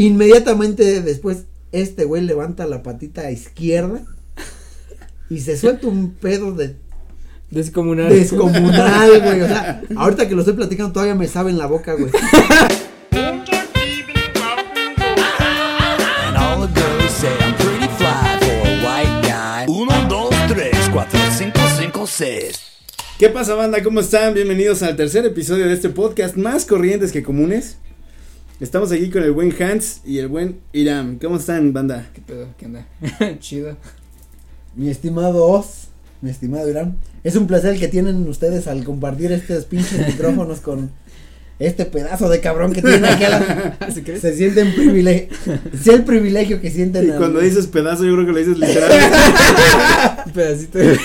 Inmediatamente después, este güey levanta la patita izquierda y se suelta un pedo de Descomunal. descomunal, güey. O sea, ahorita que lo estoy platicando todavía me sabe en la boca, güey. Uno, dos, tres, cuatro, cinco, cinco, seis. ¿Qué pasa, banda? ¿Cómo están? Bienvenidos al tercer episodio de este podcast, más corrientes que comunes. Estamos aquí con el buen Hans y el buen Iram. ¿Cómo están, banda? ¿Qué pedo? ¿Qué onda? Chido. Mi estimado Oz, mi estimado Irán, es un placer el que tienen ustedes al compartir estos pinches micrófonos con este pedazo de cabrón que tiene aquí a la- ¿Sí crees? Se sienten privilegio, es el privilegio que sienten. Y al- cuando dices pedazo, yo creo que lo dices literalmente. Pedacito de...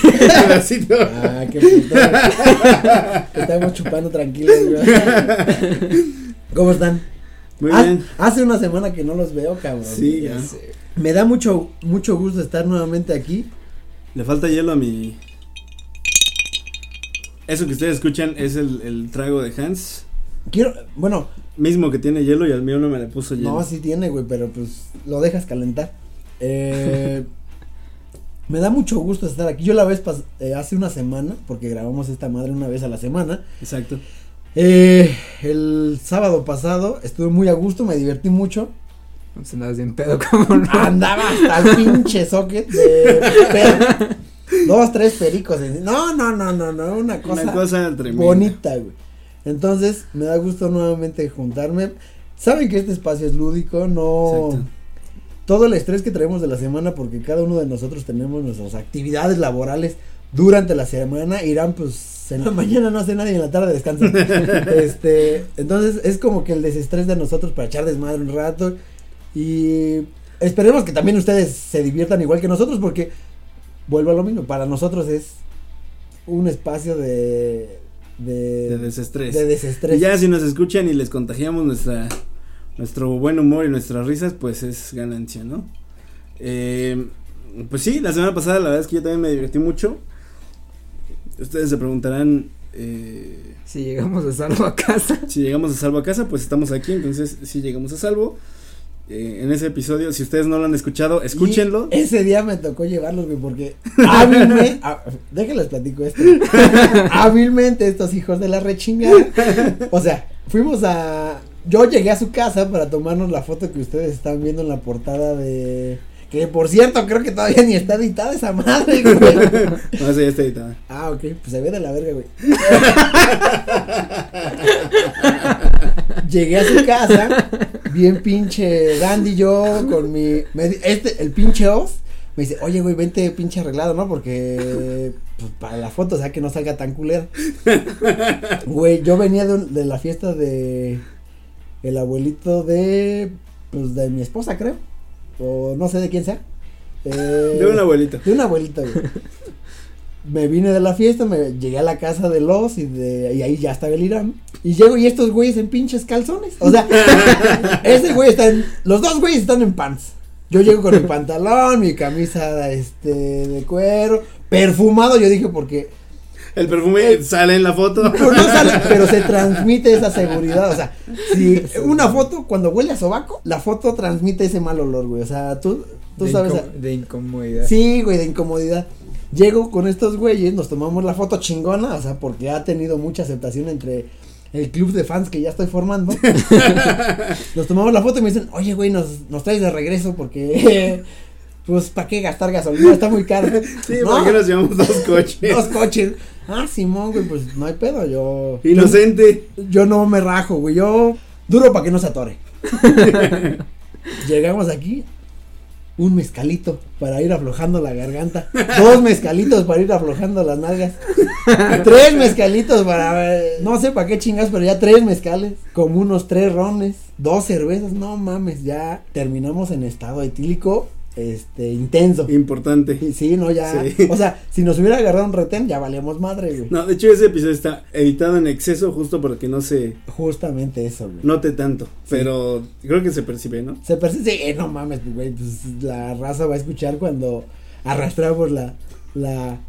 pedacito. Ah, qué puto. Estamos chupando tranquilos. ¿Cómo están? Muy Haz- bien. Hace una semana que no los veo, cabrón. Sí, Ya ya. sé. Me da mucho, mucho gusto estar nuevamente aquí. Le falta hielo a mi. Eso que ustedes escuchan es el, el trago de Hans. Quiero, bueno, Mismo que tiene hielo y al mío no me le puso hielo. no, sí tiene, güey, pero pues lo dejas calentar. Eh, me da mucho gusto estar aquí. Yo la vez pas- eh, hace una semana, porque grabamos esta madre una vez a la semana. Exacto. Eh, el sábado pasado estuve muy a gusto, me divertí mucho. Pues andabas bien pedo como no. Andaba hasta el pinche socket de per- dos, tres pericos. en- No, no, no, no, no, una cosa, Una cosa tremenda. bonita, güey. Entonces, me da gusto nuevamente juntarme. Saben que este espacio es lúdico, no Exacto. todo el estrés que traemos de la semana, porque cada uno de nosotros tenemos nuestras actividades laborales durante la semana. Irán, pues, en la mañana no hace nada y en la tarde descansa. este, entonces, es como que el desestrés de nosotros para echar desmadre un rato. Y esperemos que también ustedes se diviertan igual que nosotros, porque vuelvo a lo mismo, para nosotros es un espacio de. de, De desestrés. de desestrés. Y ya si nos escuchan y les contagiamos nuestra nuestro buen humor y nuestras risas, pues es ganancia, ¿no? Eh, pues sí, la semana pasada la verdad es que yo también me divertí mucho. Ustedes se preguntarán eh, Si llegamos a salvo a casa. si llegamos a salvo a casa, pues estamos aquí, entonces sí llegamos a salvo. Eh, en ese episodio, si ustedes no lo han escuchado, escúchenlo. Y ese día me tocó llevarlos, güey, porque hábilmente, ah, déjenles platico esto. hábilmente estos hijos de la rechingada. O sea, fuimos a. Yo llegué a su casa para tomarnos la foto que ustedes están viendo en la portada de. Que por cierto, creo que todavía ni está editada esa madre, güey. No, ya está editada. Ah, ok, pues se ve de la verga, güey. Llegué a su casa, bien pinche dandy yo, con mi, me este, el pinche Oz, me dice, oye, güey, vente pinche arreglado, ¿no? Porque, pues, para la foto, o sea, que no salga tan culera. Güey, yo venía de, un- de la fiesta de el abuelito de, pues, de mi esposa, creo, o no sé de quién sea. Eh, De un abuelito. de una abuelita, güey. Me vine de la fiesta, me llegué a la casa de los y de y ahí ya estaba el Irán. Y llego y estos güeyes en pinches calzones. O sea, ese güey está en, los dos güeyes están en pants. Yo llego con mi pantalón, mi camisa este de cuero, perfumado, yo dije porque El perfume sale en la foto. pero no sale, pero se transmite esa seguridad, o sea, si una foto cuando huele a sobaco, la foto transmite ese mal olor, güey. O sea, tú tú de sabes incom- de incomodidad. Sí, güey, de incomodidad. Llego con estos güeyes, nos tomamos la foto chingona, o sea, porque ha tenido mucha aceptación entre el club de fans que ya estoy formando. nos tomamos la foto y me dicen, oye, güey, nos, nos traes de regreso porque, pues, ¿para qué gastar gasolina? Está muy caro. Sí, No, ¿por qué nos llevamos dos coches? Dos coches. Ah, Simón, güey, pues no hay pedo, yo. Inocente. Yo, yo no me rajo, güey, yo duro para que no se atore. Llegamos aquí, un mezcalito para ir aflojando la garganta, dos mezcalitos para ir aflojando las nalgas, tres mezcalitos para, no sé para qué chingas, pero ya tres mezcales, como unos tres rones, dos cervezas, no mames, ya terminamos en estado etílico, este, intenso. Importante. Y Sí, no, ya, Sí. o sea, si nos hubiera agarrado un retén, ya valíamos madre, güey. No, de hecho ese episodio está editado en exceso justo para que no se Justamente eso, güey. note tanto. Pero creo que se percibe, ¿no? Se percibe, eh, no mames, güey, pues la raza va a escuchar cuando arrastramos la, la,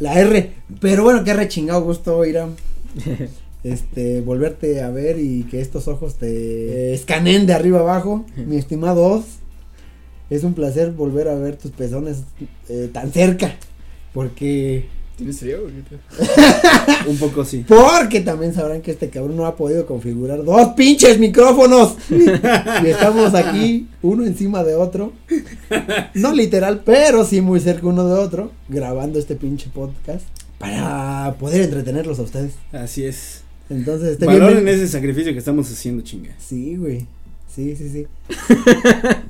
la R. Pero bueno, qué rechingado gusto, Irán. este, volverte a ver y que estos ojos te escaneen de arriba abajo, mi estimado Oz. Es un placer volver a ver tus pezones eh, tan cerca, porque ¿Tienes frío? güey? Un poco sí. porque también sabrán que este cabrón no ha podido configurar dos pinches micrófonos. y estamos aquí, uno encima de otro. No literal, pero sí muy cerca uno de otro, grabando este pinche podcast para poder entretenerlos a ustedes. Así es. Entonces, este Valoren bienven- ese sacrificio que estamos haciendo, chinga. Sí, güey. Sí, sí, sí.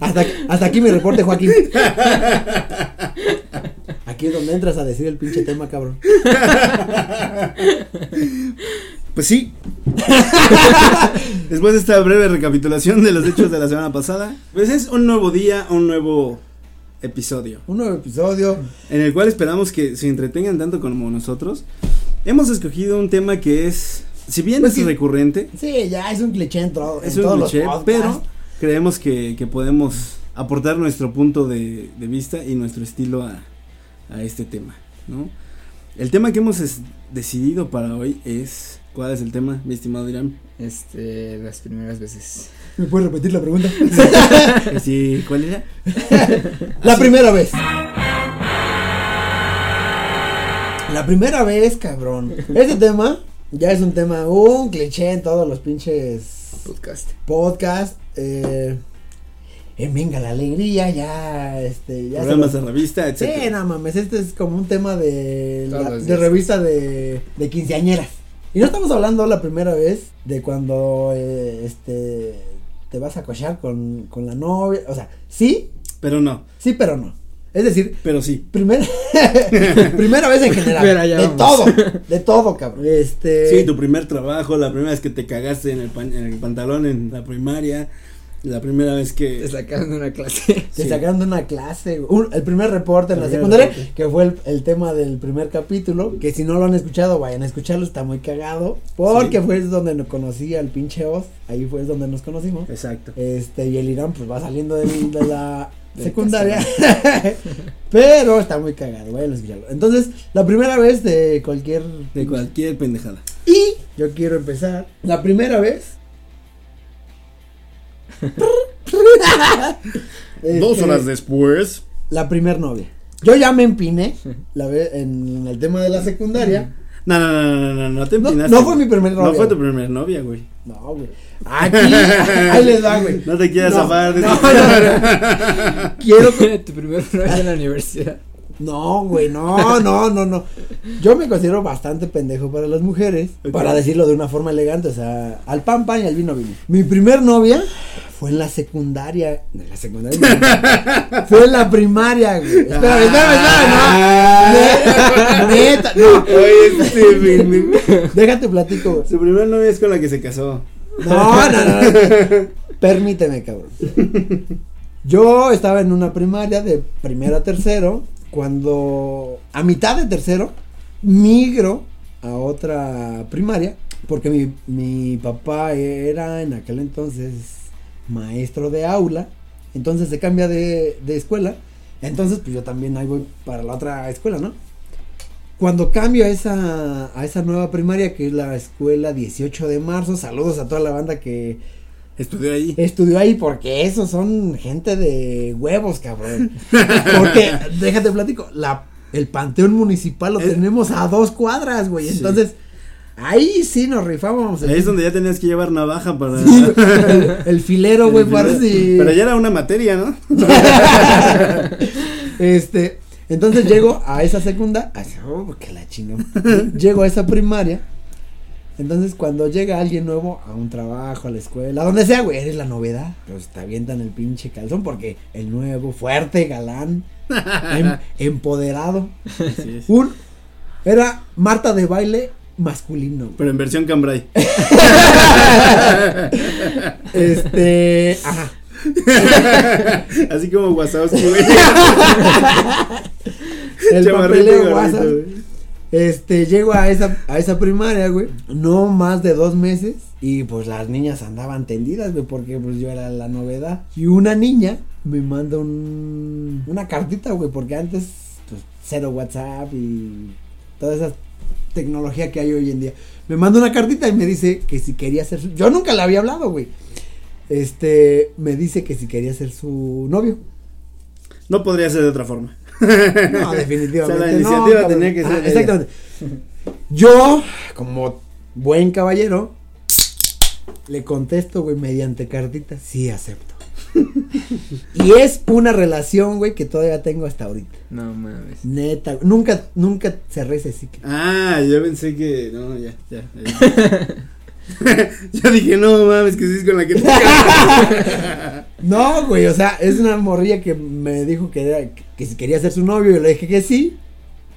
hasta, hasta aquí mi reporte, Joaquín. Aquí es donde entras a decir el pinche tema, cabrón. Pues sí. Después de esta breve recapitulación de los hechos de la semana pasada, pues es un nuevo día, un nuevo episodio, Un nuevo episodio. en el cual esperamos que se entretengan tanto como nosotros. Hemos escogido un tema que es, si bien Pues es recurrente, Sí, ya es un cliché en, todo, es en todos un los cliché, podcasts. pero creemos que, que podemos aportar nuestro punto de, de vista y nuestro estilo a, a este tema, ¿no? El tema que hemos es- decidido para hoy es, ¿cuál es el tema, mi estimado Irán? Este, las primeras veces. ¿Me puedes repetir la pregunta? Sí, ¿cuál era? la primera vez. La primera vez, cabrón. Este tema ya es un tema, un cliché en todos los pinches Podcast. podcasts. Eh, en Venga la Alegría, ya, este, ya Programas lo- de revista, Sí, etc. no mames, este es como un tema de, la- de revista de, de quinceañeras. Y no estamos hablando la primera vez de cuando eh, este te vas a cochar con, con la novia. O sea, sí, Pero no, sí, pero no. Es decir, pero sí. primera, primera vez en general. Pero de vamos. todo, de todo, cabrón. Este. Sí, tu primer trabajo, la primera vez que te cagaste en el, pan- en el pantalón en la primaria, la primera vez que... Te sacaron de una clase. Te Sí. sacaron de una clase, un- el primer reporte en la secundaria, reporte. que fue el, el tema del primer capítulo, que si no lo han escuchado, vayan a escucharlo, está muy cagado, porque Sí. fue donde nos conocí al pinche Oz, ahí fue donde nos conocimos, Exacto. este, y el Irán pues va saliendo de la secundaria, pero está muy cagado, vayan a escucharlo. Entonces, la primera vez de cualquier... De cualquier pendejada. Y yo quiero empezar, la primera vez... Este, después. La primer novia. Yo ya me empiné la ve- en el tema de la secundaria. No, no, no, no, no, no te No, empinaste. no fue mi primer No novia. fue tu primer novia, güey. No, güey. Aquí, ahí les da, güey. No te quieras No, zafar de no, no, no. Quiero. tu primer novia en la universidad. No, güey, no, no, no, no. Yo me considero bastante pendejo para las mujeres. Para decirlo de una forma elegante, o sea, al pan pan y al vino vino. Mi primer novia fue en la secundaria. En la secundaria. no. fue en la primaria, güey. Espérame, espérame, espérame, no. Neta, no. Oye, este. Déjate platico. Su primer novia es con la que se casó. No, no, no. no. Permíteme, cabrón. Yo estaba en una primaria de primero a tercero. Cuando a mitad de tercero migro a otra primaria. Porque mi, mi papá era en aquel entonces maestro de aula. Entonces se cambia de, de escuela. Entonces, pues yo también ahí voy para la otra escuela, ¿no? Cuando cambio a esa, a esa nueva primaria, que es la escuela 18 de marzo, saludos a toda la banda que Estudió ahí. estudió ahí, porque esos son gente de huevos, cabrón. Porque, déjate platico, la, el panteón municipal lo Es- tenemos a dos cuadras, güey. Sí. Entonces, ahí sí nos rifábamos. Ahí es donde ya tenías que llevar navaja para. Sí, el, el filero, güey, para si- Pero ya era una materia, ¿no? este, entonces llego a esa segunda, a esa- oh, la chingó. llego a esa primaria. Entonces, cuando llega alguien nuevo a un trabajo, a la escuela, a donde sea, güey, eres la novedad. Pues te avientan el pinche calzón porque el nuevo, fuerte, galán, em- empoderado. Así es. Un, era Marta de baile masculino. güey. Pero en versión Cambrai. Este, ajá. Así como Wazowski, güey. El papeleo güey. Este, llego a esa, a esa primaria, güey. No más de dos meses. Y pues las niñas andaban tendidas, güey, porque pues yo era la novedad. Y una niña me manda un, una cartita, güey, porque antes, pues, cero WhatsApp y todas esas tecnología que hay hoy en día. Me manda una cartita y me dice que si quería ser su... Yo nunca le había hablado, güey. Este, me dice que si quería ser su novio. No podría ser de otra forma. No, definitivamente. O sea, la iniciativa tenía que ser Ah. Exactamente. Yo, como buen caballero, le contesto, güey, mediante cartita, sí acepto. y es una relación, güey, que todavía tengo hasta ahorita. No mames. Neta, nunca, nunca cerré ese ciclo. Ah, yo pensé que. No, ya, ya. ya. yo dije, no mames, que sí es con la que te No, güey, o sea, es una morrilla que me dijo que, era, que si quería ser su novio, yo le dije que sí.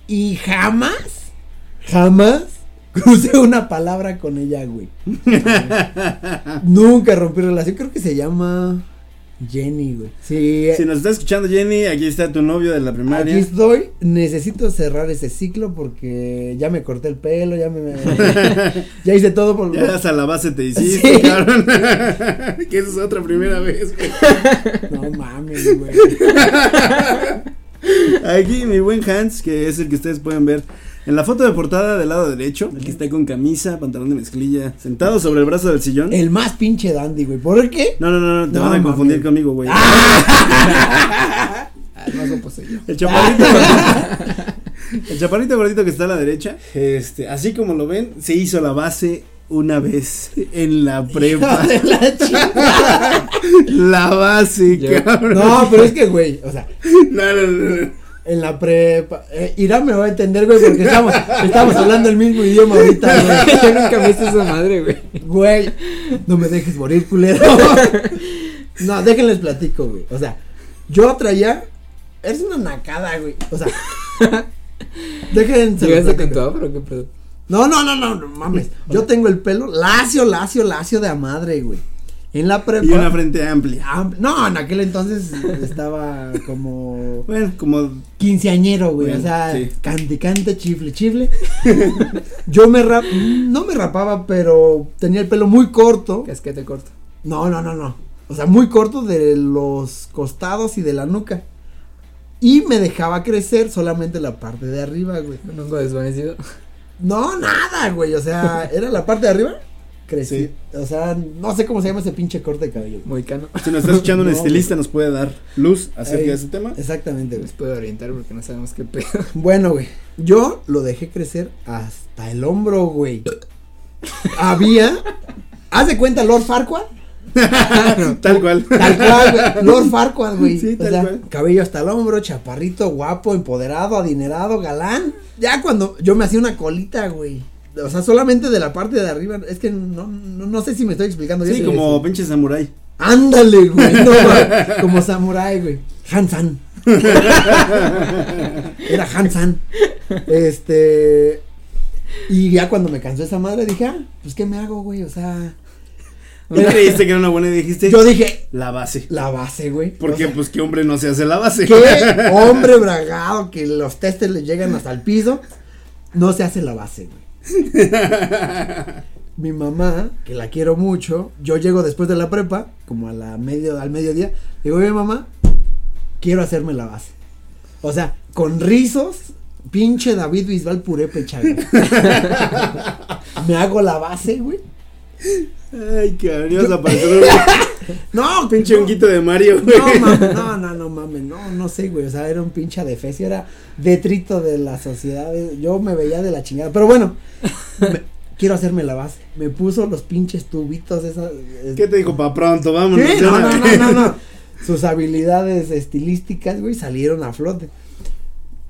Y jamás, jamás crucé una palabra con ella, güey. Nunca rompí relación, creo que se llama Jenny, güey. Sí, Si nos está escuchando Jenny, aquí está tu novio de la primaria. aquí estoy. Necesito cerrar ese ciclo porque ya me corté el pelo, ya me. ya hice todo por. Ya hasta la base te hiciste, Sí. cabrón. que esa es otra primera vez, güey. No mames, güey. Aquí mi buen Hans, que es el que ustedes pueden ver en la foto de portada del lado derecho. Aquí está con camisa, pantalón de mezclilla, sentado sobre el brazo del sillón. El más pinche dandy, güey. ¿Por qué? No, no, no, no, te No, van a confundir conmigo, güey. Ah, no supo soy yo. El chaparrito. el chaparrito gordito que está a la derecha. Este, así como lo ven, se hizo la base una vez en la prepa. De la la base, Yo- cabrón. No, pero es que, güey, o sea, No, no, no, no. En la prepa. Eh, Irán me va a entender, güey, porque estamos, estamos hablando el mismo idioma ahorita, güey. Yo nunca me hice esa madre, güey. Güey, no me dejes morir, culero. No, déjenles platico, güey. O sea, yo traía. Eres una nacada, güey. O sea. Déjense. ¿Llegaste con tu afro? ¿Qué pedo? No, no, no, no, no mames. Yo tengo el pelo lacio, lacio, lacio de a madre, güey. En la prepa. Y una frente amplia. Am- No, en aquel entonces estaba como Bueno, como quinceañero, güey. Bueno, o sea, sí. cante, cante, chifle, chifle. Yo me rap, no me rapaba, pero tenía el pelo muy corto. Casquete corto. No, no, no, no. O sea, muy corto de los costados y de la nuca. Y me dejaba crecer solamente la parte de arriba, güey. Un hongo desvanecido. No, nada, güey. O sea, era la parte de arriba. Crecí. O sea, no sé cómo se llama ese pinche corte de cabello. güey. Muy cano. si nos está escuchando un No, estilista nos puede dar luz acerca Ey, de ese tema. Exactamente, güey. Les puedo orientar porque no sabemos qué pedo. Bueno, güey. Yo lo dejé crecer hasta el hombro, güey. Había. ¿Haz de cuenta Lord Farquaad? Tal cual. Tal cual, güey. Lord Farquaad, güey. Sí, o tal sea, cual. cabello hasta el hombro, chaparrito, guapo, empoderado, adinerado, galán. Ya cuando yo me hacía una colita, güey. O sea, solamente de la parte de arriba. Es que no, no, no sé si me estoy explicando bien. Sí, como pinche samurái. Ándale, güey. no, güey, como samurái, güey. Hansan. Era Hansan. Este. Y ya cuando me cansó esa madre dije, ah, pues qué me hago, güey. O sea. ¿No creíste que era una buena y dijiste? Yo dije, La base. la base, güey. Porque O sea, pues qué hombre no se hace la base. Qué hombre bragado que los testes le llegan hasta el piso. No se hace la base, güey. Mi mamá, que la quiero mucho, yo llego después de la prepa, como a la medio, al mediodía, digo, oye mamá, quiero hacerme la base. O sea, con rizos, pinche David Bisbal purépecha, güey. Me hago la base, güey. Ay, cabrón, ibas a parecer un No, pinche no. honguito de Mario, güey. No, mames, no, no, no mames, no, no sé, güey, o sea, era un pinche adefesio, era detrito de la sociedad, eh, yo me veía de la chingada, pero bueno, me- quiero hacerme la base, me puso los pinches tubitos, esas, eh, ¿Qué te dijo? Pa' pronto, vámonos. No, no, no, no, no, sus habilidades estilísticas, güey, salieron a flote,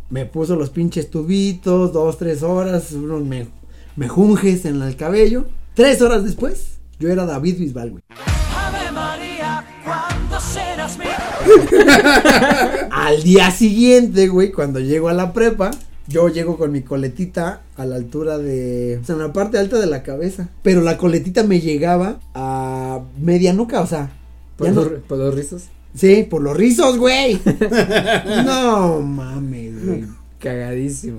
me puso los pinches tubitos, dos, tres horas, unos me, mejunjes en el cabello, tres horas después, yo era David Bisbal, güey. Al día siguiente, güey, cuando llego a la prepa, yo llego con mi coletita a la altura de. O sea, en la parte alta de la cabeza. Pero la coletita me llegaba a media nuca, o sea. ¿Por, no- los rizos? sí, por los rizos, güey. no mames, güey. Cagadísimo.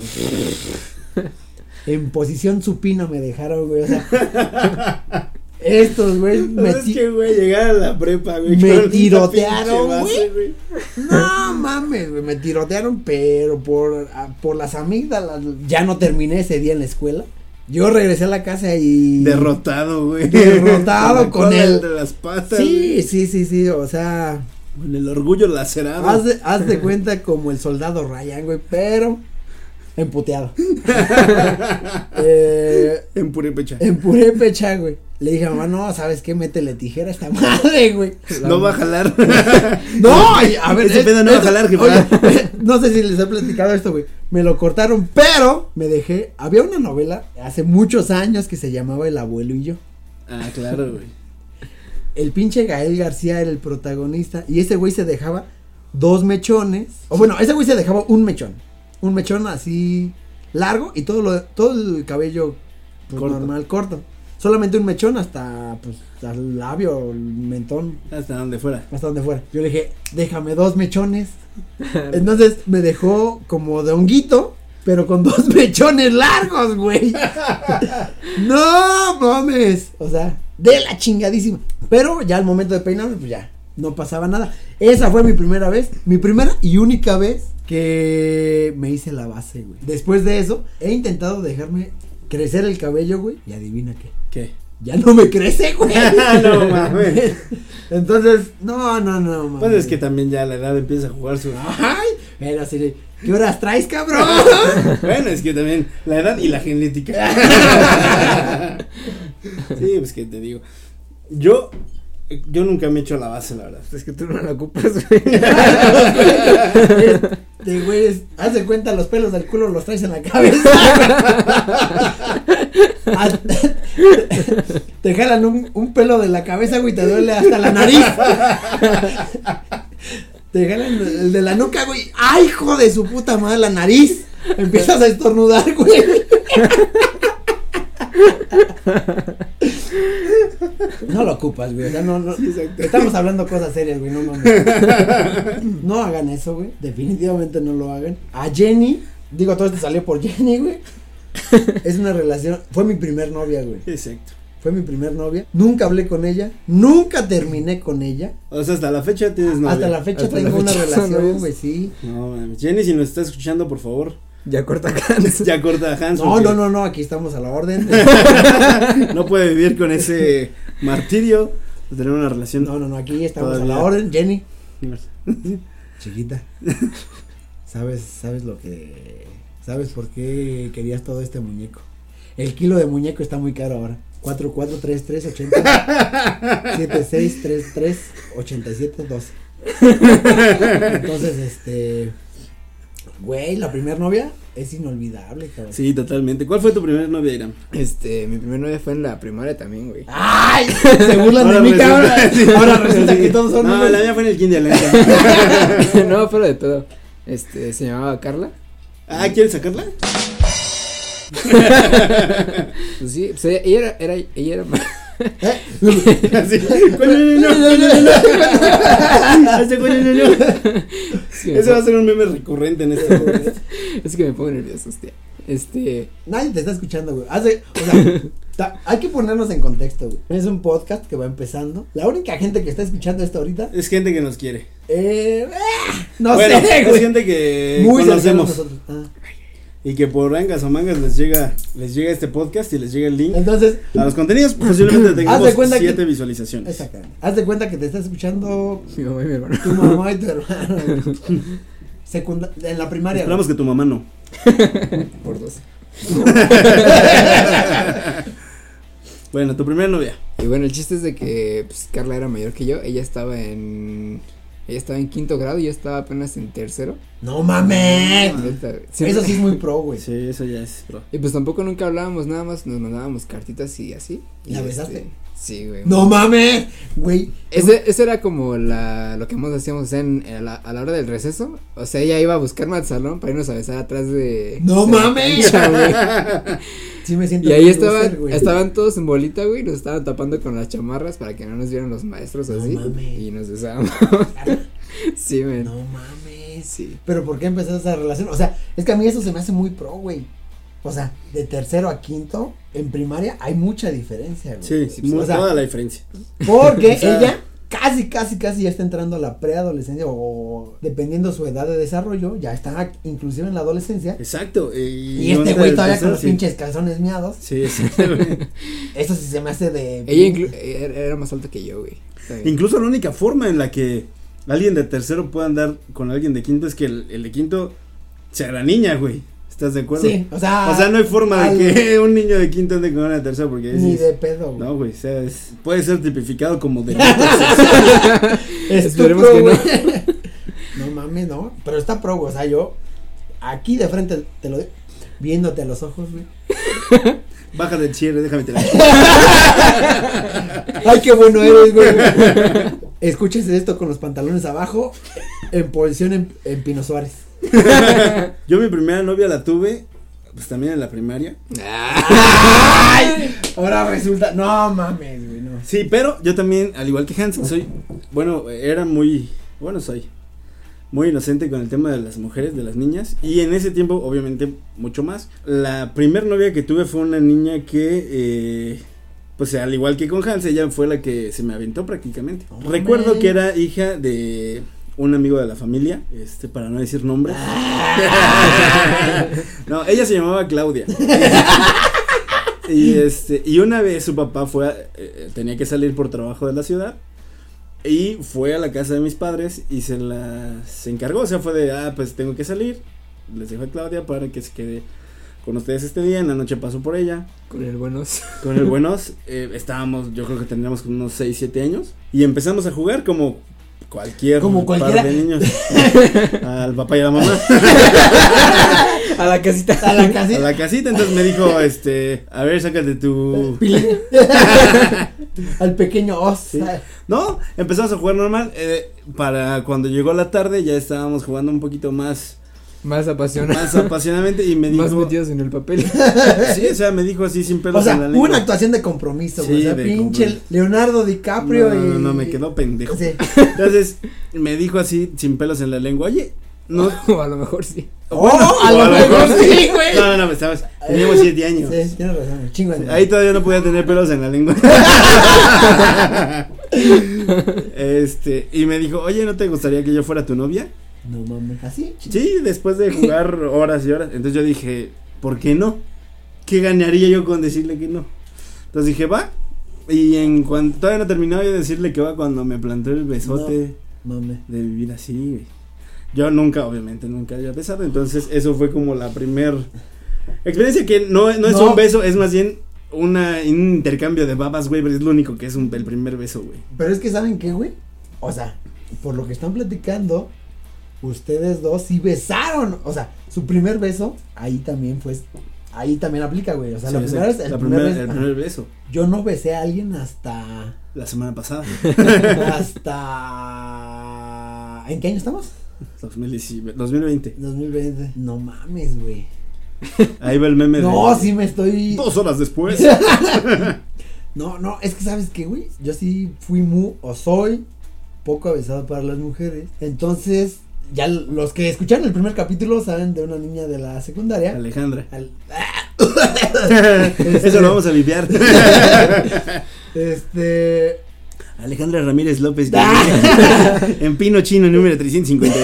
En posición supina me dejaron, güey. O sea. Estos, güey, me, es que, güey, llegar a la prepa, güey. Me tirotearon, güey. No mames, güey, me tirotearon, pero por, a- por las amígdalas. Ya no terminé ese día en la escuela. Yo regresé a la casa y. Derrotado, güey. Derrotado con el- entre las patas. Sí, sí, sí, sí, o sea. Con el orgullo lacerado. Haz de, haz de cuenta como el soldado Ryan, güey, pero. Emputeado. eh, En purépecha. en purépecha, güey. Le dije a mamá, no, ¿sabes qué? Métele tijera a esta madre, güey. No va a jalar. No, a ver. Ese es- pedo no va a jalar, oye, no sé si les he platicado esto, güey. Me lo cortaron, pero me dejé. Había una novela hace muchos años que se llamaba El abuelo y yo. ah, claro, güey. El pinche Gael García era el protagonista. Y ese güey se dejaba dos mechones. O bueno, ese güey se dejaba un mechón. Un mechón así largo y todo lo, todo el cabello pues, Corto. normal, corto. Solamente un mechón hasta pues al labio, el mentón, Hasta donde fuera. hasta donde fuera. Yo le dije, déjame dos mechones. Entonces me dejó como de honguito, pero con dos mechones largos, güey. no mames. O sea, de la chingadísima. Pero ya al momento de peinarme, pues ya, no pasaba nada. Esa fue mi primera vez, mi primera y única vez que me hice la base, güey. Después de eso, he intentado dejarme crecer el cabello, güey. Y adivina qué. ¿Qué? Ya no me crece, güey. no mames. Entonces, no, no, no, mames. Pues es que también ya la edad empieza a jugar su. Ay, pero así de, ¿qué horas traes, cabrón? bueno, es que también la edad y la genética. sí, pues que te digo. Yo, yo nunca me he hecho la base, la verdad. Es que tú no la ocupas, güey. De haz de cuenta los pelos del culo los traes en la cabeza. Ah, te jalan un, un pelo de la cabeza, güey, te duele hasta la nariz. Te jalan el de la nuca, güey. ¡Ay, hijo de su puta madre, la nariz! Empiezas a estornudar, güey. No lo ocupas, güey. O sea, no, no. Estamos hablando cosas serias, güey. No mames. No hagan eso, güey. Definitivamente no lo hagan. A Jenny, digo, todo esto salió por Jenny, güey. Es una relación. Fue mi primer novia, güey. Exacto. Fue mi primer novia. Nunca hablé con ella. Nunca terminé con ella. O sea, hasta la fecha tienes novia. Hasta la fecha Hasta tengo una fecha relación, güey, sí. No, mames. Jenny, si nos está escuchando, por favor, Ya corta canas. ya corta Hans. No, porque no, no, no. Aquí estamos a la orden. No puede vivir con ese martirio de tener una relación. No, no, no. Aquí estamos a la orden. Jenny. Chiquita, ¿sabes, sabes lo que, sabes por qué querías todo este muñeco? El kilo de muñeco está muy caro ahora. 443380 7633 8712. Entonces, este, güey, la primera novia es inolvidable, cabrón. Sí, totalmente. ¿Cuál fue tu primer novia, Iram? Este, mi primer novia fue en la primaria también, güey. ¡Ay! Se burlan de Ahora mí, resulta- cabrón. sí. Ahora resulta Sí. que todos son No, hombres. la mía fue en el kinder, no, pero de todo. Este, se llamaba Carla. Ah, ¿quieres sacarla? Pues sí, pues ella, ella era, era, ella era, Ese va a ser un meme recurrente en este podcast. es que me pongo nervioso, hostia. Este, Nadie te está escuchando, güey. Hace, o sea, ta- hay que ponernos en contexto, güey. Es un podcast que va empezando. La única gente que está escuchando esto ahorita, Es gente que nos quiere. eh, eh, no bueno, sé, es güey. gente que Muy conocemos. nosotros. Ah. Y que por rangas o mangas les llega, les llega este podcast y les llega el link. Entonces, A los contenidos posiblemente tengamos Haz de cuenta siete que- visualizaciones. cara. Haz de cuenta que te está escuchando mi mamá y mi hermano. tu mamá y tu hermano. Secunda en la primaria. Esperamos que tu mamá no. Por dos. Bueno, tu primera novia. Y bueno, el chiste es de que pues, Carla era mayor que yo. Ella estaba en. Ella estaba en quinto grado y yo estaba apenas en tercero. No mames. Eso sí es muy pro, güey. Sí, eso ya es, bro. Y pues tampoco nunca hablábamos, nada más nos mandábamos cartitas y así. ¿La Y, besaste? este, sí, güey. No mames, güey. Ese, ese era como la, lo que más hacíamos en, a, la, a la hora del receso. O sea, ella iba a buscarme al salón para irnos a besar atrás de. No de mames. cancha. Sí me siento Y ahí estaban, güey. estaban todos en bolita, güey, nos estaban tapando con las chamarras para que no nos vieran los maestros No así. mames. Y nos besábamos. sí, güey. No mames. Sí. Pero ¿por qué empezó esa relación? O sea, es que a mí eso se me hace muy pro, güey. O sea, de tercero a quinto, en primaria hay mucha diferencia, güey. Sí, Sí, o sea, toda la diferencia. Porque O sea- ella casi, casi, casi ya está entrando a la preadolescencia o dependiendo su edad de desarrollo, ya está inclusive en la adolescencia. Exacto. Y, Y este güey todavía con los sí. pinches calzones miados. Sí, exactamente. Eso sí se me hace de. Ella inclu- era, más alta que yo, güey. Incluso la única forma en la que alguien de tercero pueda andar con alguien de quinto es que el, el de quinto sea la niña, güey. ¿Estás de acuerdo? Sí, o sea. O sea, no hay forma al- de que un niño de quinto ande con una de tercero porque Ni dices, de pedo, güey. No, güey, o sea, es- puede ser tipificado como delito. Esperemos que no. No mames, no. Pero está pro, güey. O sea, yo aquí de frente te lo digo, viéndote a los ojos, güey. Baja del cierre, déjame te la- Ay, qué bueno eres, güey. Escúchese esto con los pantalones abajo, en posición en, en Pino Suárez. Yo mi primera novia la tuve, pues también en la primaria. Ay, ahora resulta, no mames, güey, no. Sí, pero yo también, al igual que Hans, soy, bueno, era muy, bueno, soy muy inocente con el tema de las mujeres, de las niñas, y en ese tiempo, obviamente, mucho más. La primer novia que tuve fue una niña que, eh, pues al igual que con Hans, ella fue la que se me aventó prácticamente. Recuerdo que era hija de un amigo de la familia, este, para no decir nombres. no, ella se llamaba Claudia. Y este, y una vez su papá fue, a- eh, tenía que salir por trabajo de la ciudad y fue a la casa de mis padres y se la se encargó, o sea, fue de, ah, pues tengo que salir, les dejo a Claudia para que se quede con ustedes este día, en la noche paso por ella, Con el buenos. con el buenos, eh, estábamos, yo creo que tendríamos como unos 6, 7 años y empezamos a jugar como cualquier Como par de niños, al papá y a la mamá. A la casita. A la a casita. la casita, entonces me dijo, este, a ver, sácate tu... Al pequeño os. Sí. No, empezamos a jugar normal. eh, para cuando llegó la tarde ya estábamos jugando un poquito más, Más apasionado. más apasionadamente y me Más dijo, metidos en el papel. sí, o sea, me dijo así sin pelos O sea, en la lengua. una actuación de compromiso, güey. Sí, o sea, de pinche compromiso. Leonardo DiCaprio no, no, y. no, no, me quedó pendejo. Sí. Entonces me dijo así sin pelos en la lengua, oye, no. o a lo mejor sí. Oh, a lo mejor sí, güey. No, no, no, estabas, teníamos siete años. Sí, tienes razón. Chingo. de- Ahí todavía no podía tener pelos en la lengua. este, y me dijo, oye, ¿no te gustaría que yo fuera tu novia? No mames. Así. Sí, después de jugar horas y horas. Entonces yo dije, ¿por qué no? ¿Qué ganaría yo con decirle que no? Entonces dije, va. Y en cuanto todavía no terminaba de decirle que va cuando me plantó el besote Mames. de vivir así. Yo nunca, obviamente, nunca había besado. Entonces eso fue como la primer experiencia que no, no es No. un beso, es más bien una, un intercambio de babas, güey. Pero es lo único que es un, el primer beso, güey. Pero es que, ¿saben qué, güey? O sea, por lo que están platicando, ustedes dos sí besaron. O sea, su primer beso, ahí también fue. Ahí también aplica, güey. O sea, la Sí, primera exacto. vez, el La primer primer- beso- el primer beso. Yo no besé a alguien hasta. La semana pasada. hasta. ¿En qué año estamos? 2019, 2020. 2020. No mames, güey. Ahí va el meme No, de sí me estoy. dos horas después. No, no, es que sabes que, güey, yo sí fui muy, o soy, poco avesado para las mujeres. Entonces, ya los que escucharon el primer capítulo saben de una niña de la secundaria. Alejandra. Al- Eso lo vamos a viviar. Este. Alejandra Ramírez López. En Pino Chino, número 352.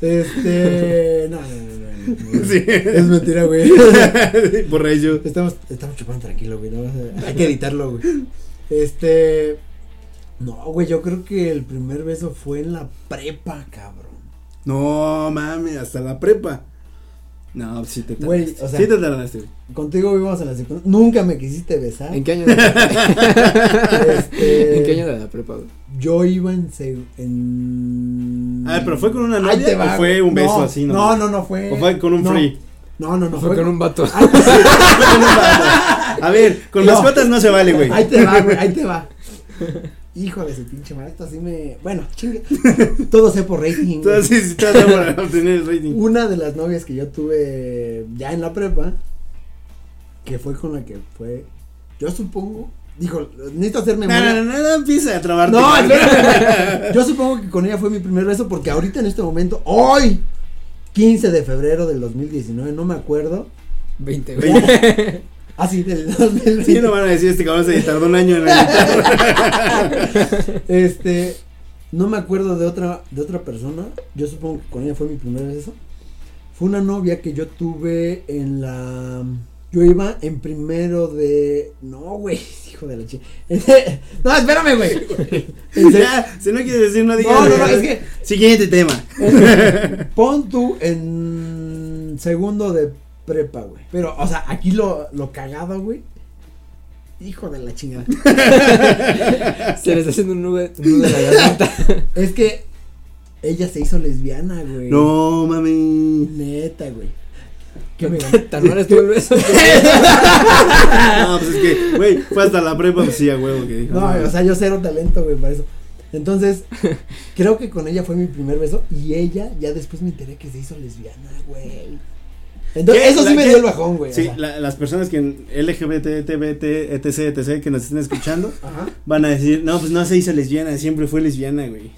Este. No, no, no, no, no. Sí. Es mentira, güey. Por ello. Estamos, estamos chupando tranquilo, güey. ¿no? Hay que editarlo, güey. Este. No, güey, yo creo que el primer beso fue en la prepa, cabrón. No, mami, hasta la prepa. No, sí te Güey, tardaste. o sea- sí te tardaste, güey. Contigo vivimos en la secundaria. Nunca me quisiste besar. ¿En qué año de la prepa? Este, ¿En qué año de la prepa, güey? Yo iba en. en... A ver, ¿pero fue con una novia o fue un no, beso así, No, nomás? no, no fue. ¿O fue con un no, free? No, no, no. Fue con un vato. A ver, con No. mascotas no se vale, güey. Ahí te va, güey, ahí te va. Hijo de su pinche madre, esto así me. Bueno, chingue. todo sé por rating. Todo sí, sí, todo por obtener rating. Una de las novias que yo tuve ya en la prepa, que fue con la que fue. Yo supongo. Dijo, necesito hacerme. No, no, no, no empieza a trabarte. No, no, no, Yo supongo que con ella fue mi primer beso, porque ahorita en este momento, hoy, 15 de febrero del 2019, no me acuerdo. 20, 20. Ah, Así, del 2020. Sí, no van a decir este cabrón se tardó un año en editar. este, no me acuerdo de otra, de otra persona. Yo supongo que con ella fue mi primera vez eso. Fue una novia que yo tuve en la. Yo iba en primero de. No, güey, hijo de la chica. no, espérame, güey. si no quieres decir, no digas. No, no, no, es que. Siguiente tema. Pon tú en segundo de prepa, güey. Pero, o sea, aquí lo, lo cagado, güey. Hijo de la chingada. Se le está haciendo un nudo, un nudo en la garganta. Es que ella se hizo lesbiana, güey. No, mami. Neta, güey. Que me Tan mal estuvo el beso. No, pues es que, güey, fue hasta la prepa, pues sí, a huevo que dijo. No, o sea, yo cero talento, güey, para eso. Entonces, creo que con ella fue mi primer beso y ella ya después me enteré que se hizo lesbiana, güey. Entonces, eso sí me dio el bajón, güey. Sí, la- las personas que en LGBT, TBT, etc, etc, que nos estén escuchando, Ajá. van a decir, no, pues no se hizo lesbiana, siempre fue lesbiana, güey.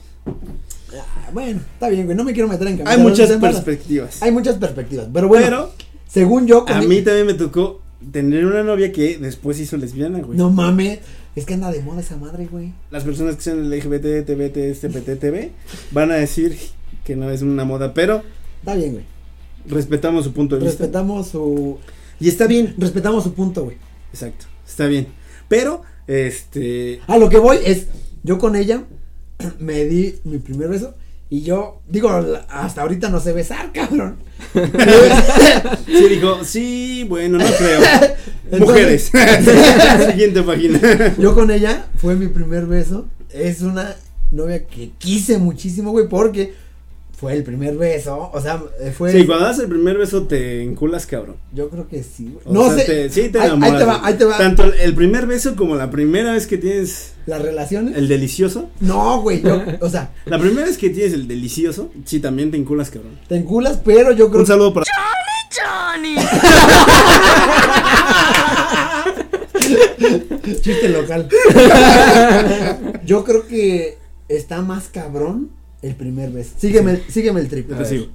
Ah, bueno, está bien, güey, no me quiero meter en Hay camisa de muchas perspectivas. Hay muchas perspectivas, pero bueno, Pero según yo, a mi- mí también me tocó tener una novia que después hizo lesbiana, güey. No mames, es que anda de moda esa madre, güey. Las personas que sean LGBT, TBT, TPT, TV, van a decir que no es una moda, pero Está bien, güey. Respetamos su punto de vista. Respetamos su Y está bien. respetamos su punto, güey. Exacto, está bien. Pero, este, A lo que voy es, yo con ella me di mi primer beso y yo, digo, hasta ahorita no sé besar, cabrón. sí dijo, sí, bueno, no creo. Entonces- Mujeres. Siguiente página. yo con ella fue mi primer beso. Es una novia que quise muchísimo, güey, porque fue el primer beso. O sea, fue. Sí, cuando das el primer beso te enculas, cabrón. Yo creo que sí, güey. No sea, sé. te- sí, te enamoras. ahí te va, ahí te va. Tanto el primer beso como la primera vez que tienes Las relaciones. el delicioso. No, güey. yo- o sea, La primera vez que tienes el delicioso, sí, también te enculas, cabrón. te enculas, pero yo creo Un saludo para. Chiste local. Yo creo que está más cabrón el primer beso. Sígueme, sígueme el trip.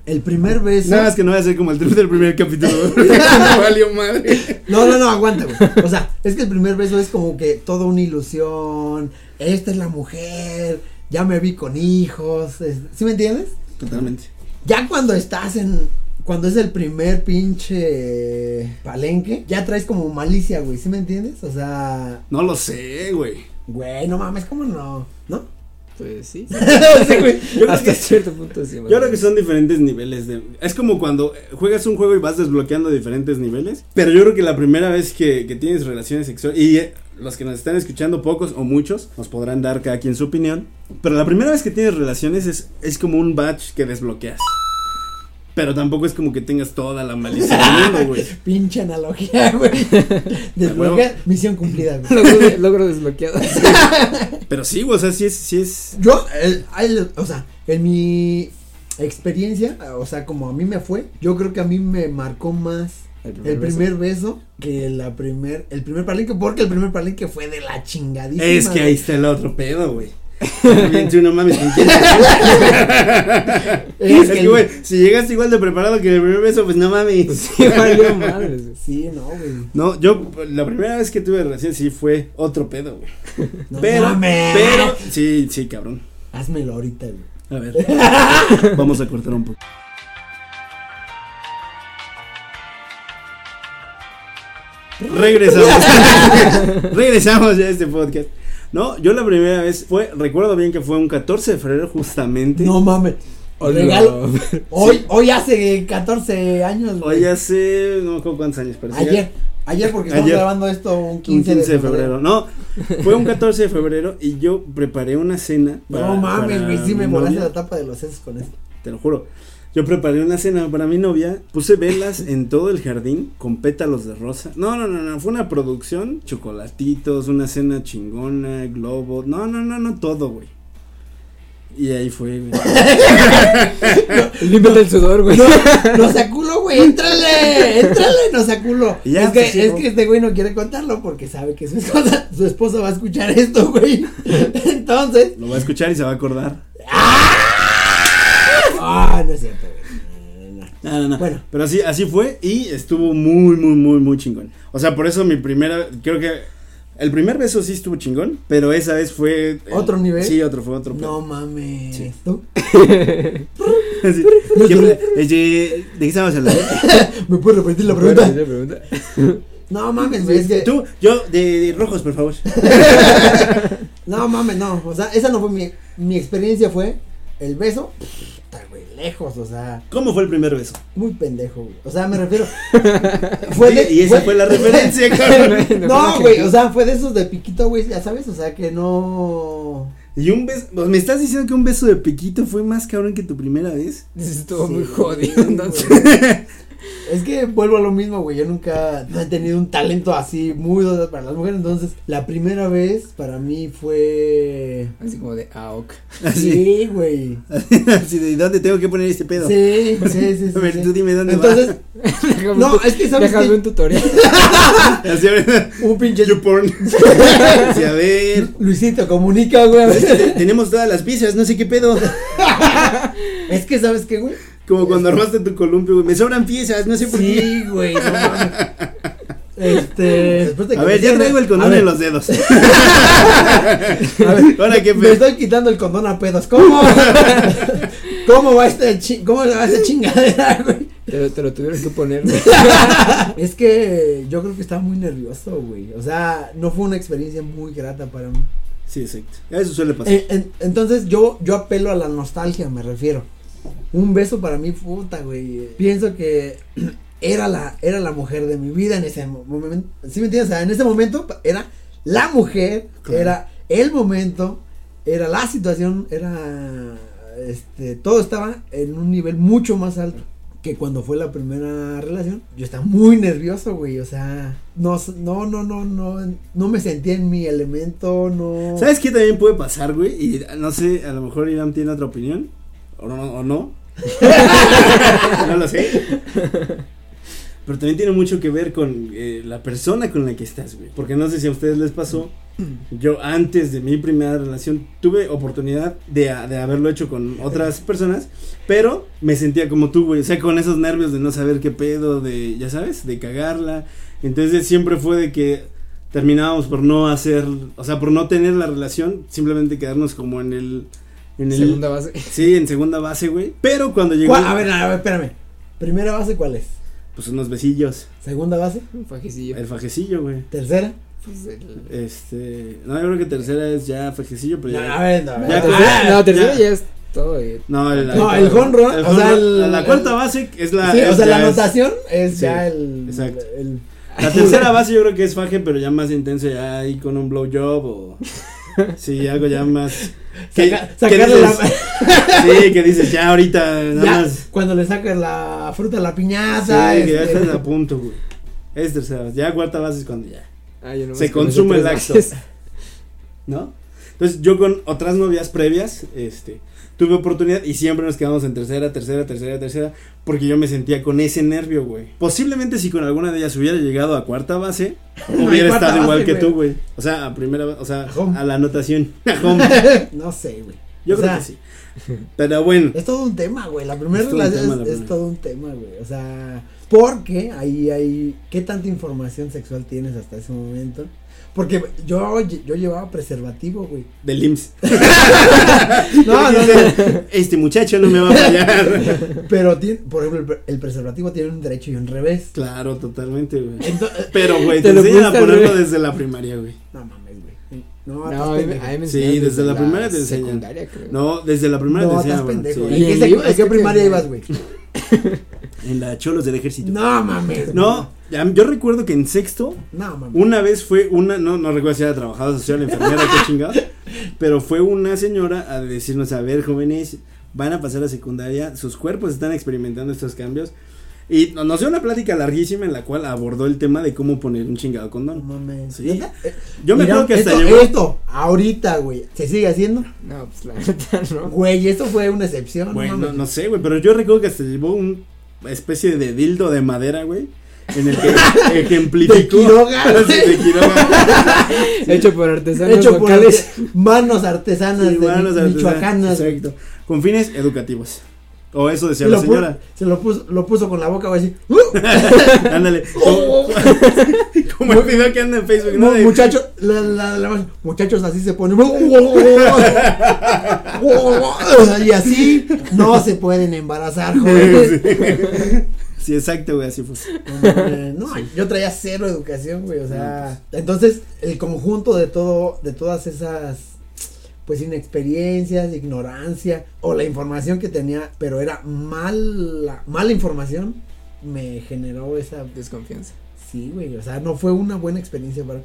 El primer beso. Nada más que no voy a ser como el trip del primer capítulo. no valió madre. No, no, no, aguanta, güey. O sea, es que el primer beso es como que toda una ilusión. Esta es la mujer. Ya me vi con hijos. es- ¿Sí me entiendes? Totalmente. Ya cuando estás en. Cuando es el primer pinche palenque, ya traes como malicia, güey. ¿Sí me entiendes? O sea, No lo sé, güey. güey, no mames, ¿cómo no? ¿No? Pues sí. Yo creo Hasta que- cierto punto sí. Yo creo que son diferentes niveles de... Es como cuando juegas un juego y vas desbloqueando diferentes niveles. Pero yo creo que la primera vez que, que tienes relaciones sexuales... Y eh, los que nos están escuchando, pocos o muchos, nos podrán dar cada quien su opinión. Pero la primera vez que tienes relaciones es, es como un batch que desbloqueas. Pero tampoco es como que tengas toda la malicia del mundo, güey. Pinche analogía, güey. Desbloquea, misión cumplida, güey. Logro, logro desbloqueado. Pero sí, güey, o sea, sí es... Sí es Yo, el- el- o sea, en mi experiencia, o sea, como a mí me fue, yo creo que a mí me marcó más el primer, beso. que la primer, el primer palenque, porque el primer palenque fue de la chingadísima. es que ahí está el otro pedo, güey. No mames, ¿con quién te Es Es que que, güey, si llegaste igual de preparado que en el primer beso, pues no mames. Sí, valió madres. Sí, no, güey. No, yo, la primera vez que tuve relación sí fue otro pedo, güey. No pero, mames. pero, sí, sí, cabrón. Házmelo ahorita, güey. A ver, vamos a cortar un poco. Regresamos. Regresamos ya a este podcast. No, yo la primera vez fue, recuerdo bien que fue un 14 de febrero justamente. No mames. Regalo. Hoy, hoy hace 14 años, güey. Hoy hace, no me acuerdo cuántos años, pero Ayer. Ayer porque estamos Ayer. grabando esto un Un 15, 15 de febrero. No, fue un 14 de febrero y yo preparé una cena. para- No mames, güey, sí me novia. la tapa de los sesos con eso. Te lo juro. Yo preparé una cena para mi novia, puse velas en todo el jardín con pétalos de rosa. No, no, no, no, fue una producción, chocolatitos, una cena chingona, globos. No, no, no, no, todo, güey. Y ahí fue, güey. Límpiate el sudor, güey. No, no sea culo, güey, éntrale, éntrale, no sea culo. Y ya, es que, pues, sí, es ¿no? que este güey no quiere contarlo porque sabe que su esposa, su esposa va a escuchar esto, güey. Entonces, Lo va a escuchar y se va a acordar. Ah, no es cierto. No, no, no. No, no, no. Bueno. Pero así, así fue y estuvo muy, muy, muy, muy chingón. O sea, por eso mi primera, creo que el primer beso sí estuvo chingón, pero esa vez fue... eh, ¿Otro nivel? Sí, otro, fue otro. No mames. Sí. ¿Tú? Sí. ¿Qué- este, ¿De qué estábamos hablando? ¿Me puedes repetir la ¿Puedo pregunta? repetir la pregunta? No mames, güey. Es que. Tú, yo, de, de rojos, por favor. No mames, no. O sea, esa no fue mi. Mi experiencia fue el beso. Güey, lejos, o sea. ¿Cómo fue el primer beso? Muy pendejo, güey. O sea, me refiero. Fue de, y esa fue la referencia, cabrón. No, güey, o sea, fue de esos de piquito, güey, ya sabes, o sea, que no. Y un beso, pues, me estás diciendo que un beso de piquito fue más cabrón que tu primera vez. Estuvo muy jodido, entonces. Es que vuelvo a lo mismo, güey. Yo nunca no he tenido un talento así muy dotado para las mujeres. Entonces, la primera vez para mí fue. Así como de, ah, ok. Así. Sí, güey. Así de ¿dónde tengo que poner este pedo? Sí, sí, sí. sí, A ver, sí. tú dime dónde Entonces, Déjame No, es que sabes déjame que- un tutorial. va. Así, a ver, un pinche. YouPorn. Sí, a ver. Luisito, comunica, güey. Es que te- tenemos todas las piezas, no sé qué pedo. Es que, ¿sabes qué, güey? Como cuando armaste tu columpio, güey. Me sobran piezas, no sé por qué. Sí, güey. No mames. Este. de A ver, ya traigo el condón en los dedos. A ver, Ahora qué me estoy quitando el condón a pedos. ¿Cómo? ¿Cómo va este chi- cómo va esta chingadera, güey? Te, lo- te lo tuvieron que poner. güey. Es que yo creo que estaba muy nervioso, güey. O sea, no fue una experiencia muy grata para mí. Sí, exacto. Eso suele pasar. En- entonces yo, yo apelo a la nostalgia, me refiero. Un beso para mí, puta, güey. Pienso que era la, era la mujer de mi vida en ese mo- momento. ¿Sí me entiendes? O sea, en ese momento era la mujer, Claro. era el momento, era la situación, era este, todo estaba en un nivel mucho más alto que cuando fue la primera relación. Yo estaba muy nervioso, güey, o sea, no, no, no, no, no, no me sentía en mi elemento, no. ¿Sabes qué también puede pasar, güey? Y no sé, a lo mejor Irán tiene otra opinión. O no. O no. no lo sé. Pero también tiene mucho que ver con eh, la persona con la que estás, güey. Porque no sé si a ustedes les pasó. Yo antes de mi primera relación tuve oportunidad de, de haberlo hecho con otras personas. Pero me sentía como tú, güey. O sea, con esos nervios de no saber qué pedo, de, ya sabes, de cagarla. Entonces siempre fue de que terminábamos por no hacer, o sea, por no tener la relación, simplemente quedarnos como en el... En el Segunda base. Sí, en segunda base, güey. Pero cuando llegó... A ver, a ver, espérame. Primera base, ¿cuál es? Pues unos besillos. Segunda base, Un fajecillo. El fajecillo, güey. tercera. Pues el- Este... No, yo creo que tercera es ya fajecillo, pero No, ya... a ver, no, a ver. Ya, Ah, tercera- no, tercero ya. ya es todo. eh. No, el, No, el home run, o sea, el- la cuarta base es la... sí, o sea, la es- anotación es, sí, ya el, exacto. el- La tercera base yo creo que es faje, pero ya más intenso, ya ahí con un blowjob o... Sí, algo ya más... que- saca- sacarle la, Sí, que dices, ya ahorita nada ya, más... cuando le sacas la fruta a la Sí, piñata. que ya este, estás a punto, güey. Es tercera base. Ya cuarta base es cuando ya... Ah, yo Se con consume el acto. ¿no? Entonces yo con otras novias previas, este, tuve oportunidad y siempre nos quedamos en tercera, tercera, tercera, tercera, porque yo me sentía con ese nervio, güey. Posiblemente si con alguna de ellas hubiera llegado a cuarta base, No hubiera estado igual que tú, güey. O sea, a primera, o sea, A home. a la anotación. A home. no sé, güey. Yo O creo sea, que sí. Pero bueno, Es todo un tema, güey. La primera Es todo un relación tema, es, es todo un tema, güey. O sea, porque ahí hay. ¿Qué tanta información sexual tienes hasta ese momento? Porque yo, yo llevaba preservativo, güey. del IMSS. No, no, no. Este muchacho no me va a fallar. Pero, tiene, por ejemplo, el pre- el preservativo tiene un derecho y un revés. claro, totalmente, güey. Entonces, Pero, güey, Te te, lo enseñan a ponerlo desde la primaria, güey. no mames, güey. No, No, me- Sí, desde la primaria te enseñan. secundaria, creo. No, desde la primera No, te estás enseñaban, pendejo. sí. ¿En en qué primaria ibas, güey? En la Cholos del Ejército. No mames. No, yo recuerdo que en sexto, No mames. una vez fue una, no, no recuerdo si era trabajadora social, enfermera, qué chingada, pero fue una señora a decirnos, a ver, jóvenes, van a pasar a secundaria, sus cuerpos están experimentando estos cambios. Y nos dio una plática larguísima en la cual abordó el tema de cómo poner un chingado No condón. mames. Sí. Yo me mira, acuerdo que hasta esto, llegó... Esto, ahorita, güey. ¿Se sigue haciendo? No, pues la neta, no. Güey, esto fue una excepción. Güey, no, no, no sé, güey, pero yo recuerdo que hasta llevó una especie de dildo de madera, güey, en el que ejemplificó... De Quiroga, Sí, de Quiroga. Hecho por artesanos Hecho por locales. arte- manos artesanas Sí, de manos Mi- artesanas, michoacanas. Exacto. Con fines educativos. O eso decía la señora. se lo puso, lo puso con la boca, güey, así. Ándale. Como, como el video que anda en Facebook, ¿no? Muchachos, la, la- la- muchachos así se ponen. y así no se pueden embarazar, jóvenes. Sí, exacto, güey, así fue. Eh, No, yo traía cero educación, güey, o sea, entonces el conjunto de todo, de todas esas, pues inexperiencias, ignorancia o la información que tenía, pero era mala, mala información, me generó esa, Desconfianza. sí, güey, o sea, no fue una buena experiencia para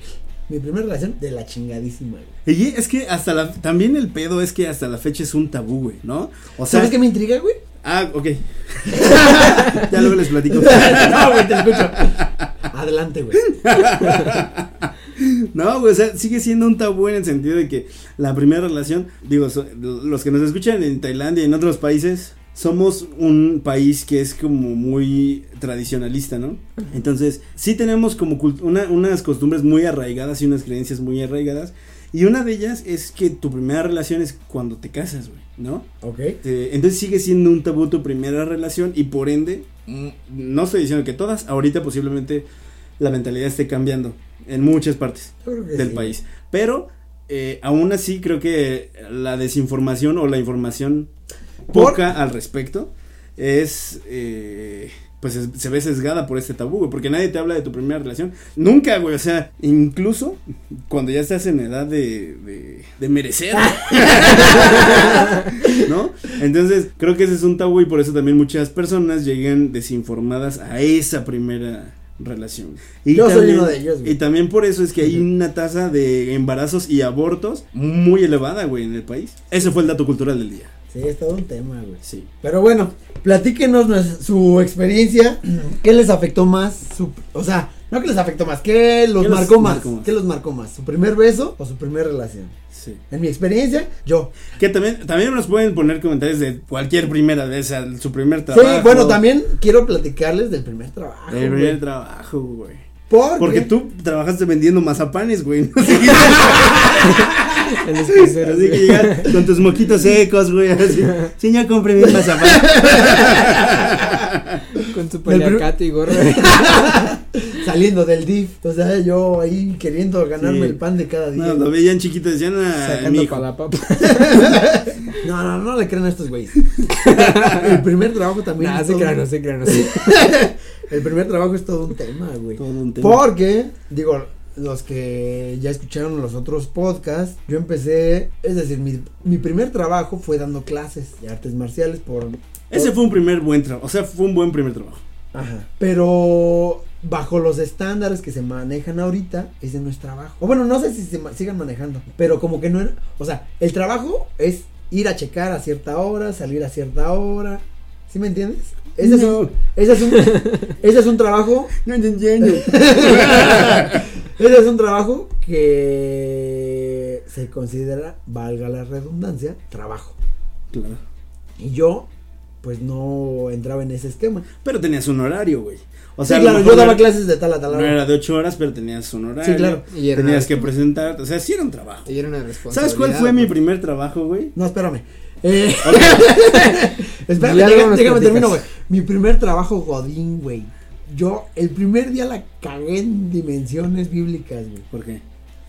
mi primera relación de la chingadísima, güey. Y es que hasta la. También el pedo es que hasta la fecha es un tabú, güey, ¿no? O sea. ¿Sabes qué me intriga, güey? Ah, ok. ya luego les platico. no, güey, te escucho. Adelante, güey. No, güey, o sea, sigue siendo un tabú en el sentido de que la primera relación, digo, so- los que nos escuchan en Tailandia y en otros países, somos un país que es como muy tradicionalista, ¿no? Entonces, sí tenemos como una- unas costumbres muy arraigadas y unas creencias muy arraigadas. Y una de ellas es que tu primera relación es cuando te casas, güey, ¿no? Ok. Eh, entonces sigue siendo un tabú tu primera relación y por ende, mm, no estoy diciendo que todas, ahorita posiblemente la mentalidad esté cambiando en muchas partes del sí. país. Pero eh, aún así creo que la desinformación o la información Por- poca al respecto es... eh, pues es- se ve sesgada por este tabú, güey, porque nadie te habla de tu primera relación. Nunca, güey, o sea, incluso cuando ya estás en edad de, de, de merecer, ¿no? Entonces, creo que ese es un tabú y por eso también muchas personas llegan desinformadas a esa primera relación. Y Yo soy uno de ellos, güey. Y también por eso es que hay una tasa de embarazos y abortos muy elevada, güey, en el país. Ese fue el dato cultural del día. Sí, es todo un tema, güey. Sí. Pero bueno, platíquenos su experiencia. ¿Qué les afectó más? Su, o sea, no que les afectó más, ¿qué los ¿Qué los marcó más? marcó más? ¿Qué los marcó más? ¿Su primer beso o su primera relación? Sí. En mi experiencia, yo. Que también, también nos pueden poner comentarios de cualquier primera vez, su primer trabajo. Sí, bueno, también quiero platicarles del primer trabajo. El primer güey. trabajo, güey. ¿Por Porque qué? tú trabajaste vendiendo mazapanes, güey. Así que, En los cruceros, así que güey. llegar con tus moquitos secos, güey. Así, señor, compré mi mazapán. Con su paliacate y gorro. Saliendo del DIF. O sea, yo ahí queriendo ganarme Sí. el pan de cada día. No, lo veían chiquito, decían, ah, mi Sacando hijo. para la papa. No, no, no le crean a estos güeyes. el primer trabajo también. Nah, es se todo crean, no se crean, no se El primer trabajo es todo un tema, güey. Todo un tema. Porque, digo, los que ya escucharon los otros podcasts, yo empecé, es decir, mi, mi primer trabajo fue dando clases de artes marciales por... Ese fue un primer buen trabajo, o sea, fue un buen primer trabajo. Ajá. Pero bajo los estándares que se manejan ahorita, ese no es trabajo. O bueno, no sé si se ma- sigan manejando, pero como que no era... O sea, el trabajo es ir a checar a cierta hora, salir a cierta hora. ¿Sí me entiendes? Ese, es, No. un, ese, es, un, ese es un trabajo No, no, no, no. Ese es un trabajo que se considera, valga la redundancia, trabajo. Claro. Y yo, pues no entraba en ese esquema. Pero tenías un horario, güey. O sea, claro, yo daba no- clases de tal a tal No hora. era de ocho horas, pero tenías un horario. Sí, claro. Y era Tenías que presentarte. O sea, sí era un trabajo. Y era una responsabilidad. ¿Sabes cuál fue mi primer trabajo, güey? No, espérame. Eh, espérame, déjame, déjame termino, güey. Mi primer trabajo godín, güey. Yo, el primer día la cagué en dimensiones bíblicas, güey. ¿Por qué?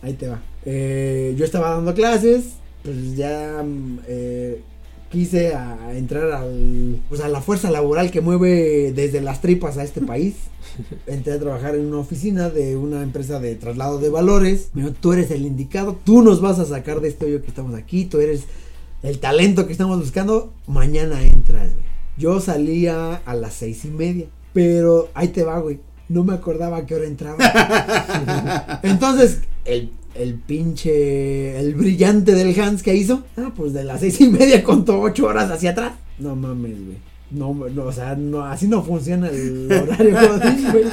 Ahí te va. Eh, yo estaba dando clases, pues ya mm, eh, quise a entrar al, pues a la fuerza laboral que mueve desde las tripas a este país. Entré a trabajar en una oficina de una empresa de traslado de valores. Me dijo, tú eres el indicado, tú nos vas a sacar de este hoyo que estamos aquí, tú eres el talento que estamos buscando. Mañana entras, güey. Yo salía a las seis y media, pero ahí te va, güey. No me acordaba a qué hora entraba. Entonces, el, el pinche, el brillante del Hans que hizo, ah, pues de las seis y media contó ocho horas hacia atrás. No mames, güey. No, no, o sea, no, así no funciona el horario, güey.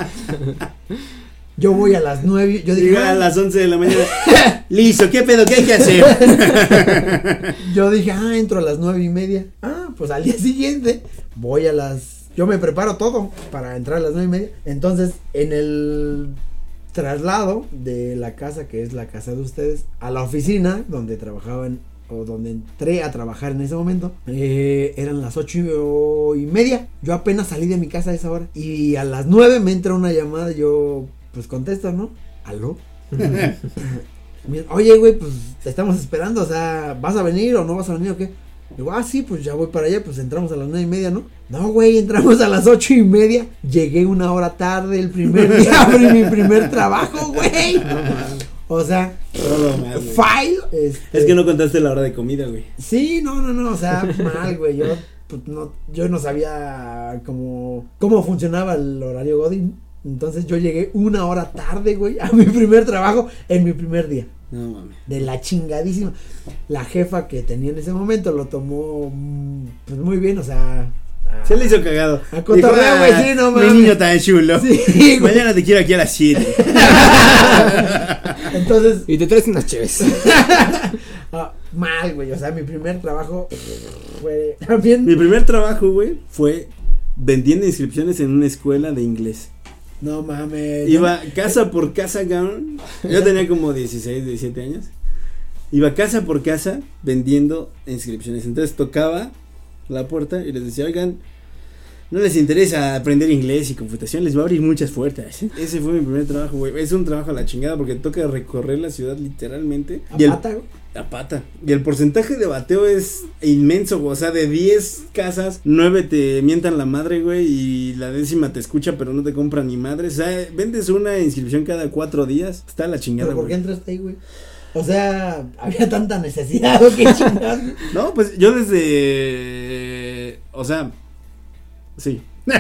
Yo voy a las nueve, yo dije, a ah, las 11 de la mañana. Listo, ¿qué pedo? ¿Qué hay que hacer? yo dije, ah, entro a las nueve y media. Ah, pues al día siguiente voy a las, yo me preparo todo para entrar a las nueve y media. Entonces, en el traslado de la casa, que es la casa de ustedes, a la oficina donde trabajaban o donde entré a trabajar en ese momento, eh, eran las ocho y media. Yo apenas salí de mi casa a esa hora. Y a las nueve me entra una llamada, yo pues contesto, ¿no? ¿Aló? Oye, güey, pues te estamos esperando, o sea, ¿vas a venir o no vas a venir o qué? Digo, ah, sí, pues ya voy para allá, pues entramos a las nueve y media, ¿no? No, güey, entramos a las ocho y media. Llegué una hora tarde el primer día, abrí mi primer trabajo, güey. O sea, mal, file. este, Es que no contaste la hora de comida, güey. Sí, no, no, no, o sea, mal, güey. Yo, pues, no, yo no sabía cómo, cómo funcionaba el horario Godin. Entonces yo llegué una hora tarde, güey, a mi primer trabajo en mi primer día. No mames. De la chingadísima. La jefa que tenía en ese momento lo tomó mm, pues muy bien, o sea. Se le hizo cagado. A cotorreo, güey, "Ah, sí, no Mi mames". niño tan chulo. Sí, güey. Mañana te quiero aquí a las 7. Entonces, Y te traes unas cheves. ah, mal, güey. O sea, mi primer trabajo fue también. Mi primer trabajo, güey, fue vendiendo inscripciones en una escuela de inglés. No mames. Iba casa por casa, cabrón. Yo tenía como 16, 17 años. Iba casa por casa vendiendo inscripciones. Entonces tocaba la puerta y les decía, oigan, no les interesa aprender inglés y computación, les va a abrir muchas puertas. Ese fue mi primer trabajo, güey. Es un trabajo a la chingada porque toca recorrer la ciudad literalmente. A Y el, pata, güey. a pata. Y el porcentaje de bateo es inmenso, güey. O sea, de 10 casas, 9 te mientan la madre, güey. Y la décima te escucha, pero no te compra ni madre. O sea, vendes una inscripción cada 4 días. Está la chingada, ¿Pero por qué güey. entraste ahí, güey? O sea, había tanta necesidad, ¿o qué chingados? güey? No, pues yo desde. O sea. Sí.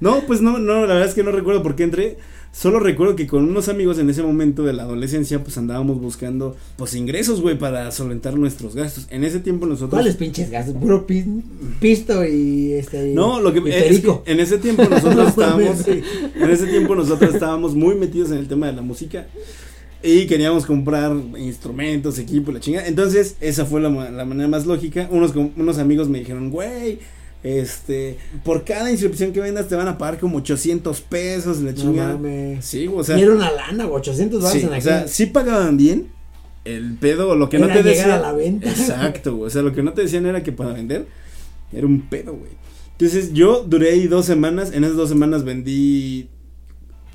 no, pues no, no, la verdad es que no recuerdo por qué entré. Solo recuerdo que con unos amigos en ese momento de la adolescencia, pues andábamos buscando, pues ingresos, güey, para solventar nuestros gastos. En ese tiempo nosotros. ¿Cuáles pinches gastos? Puro pis- pisto y este. No, lo que es que en ese tiempo nosotros No estábamos, en ese tiempo nosotros estábamos muy metidos en el tema de la música y queríamos comprar instrumentos, equipo, la chingada. Entonces esa fue la, la manera más lógica. Unos unos amigos me dijeron, güey, este, por cada inscripción que vendas te van a pagar como 800 pesos, la No chingada. mames. Sí, o sea, y era una lana, güey, 800 baros sí, en o aquel. sea, sí pagaban bien. El pedo, lo que no te decían. a la venta. Exacto, güey. O sea, lo que no te decían era que para vender era un pedo, güey. Entonces yo duré ahí dos semanas. En esas dos semanas vendí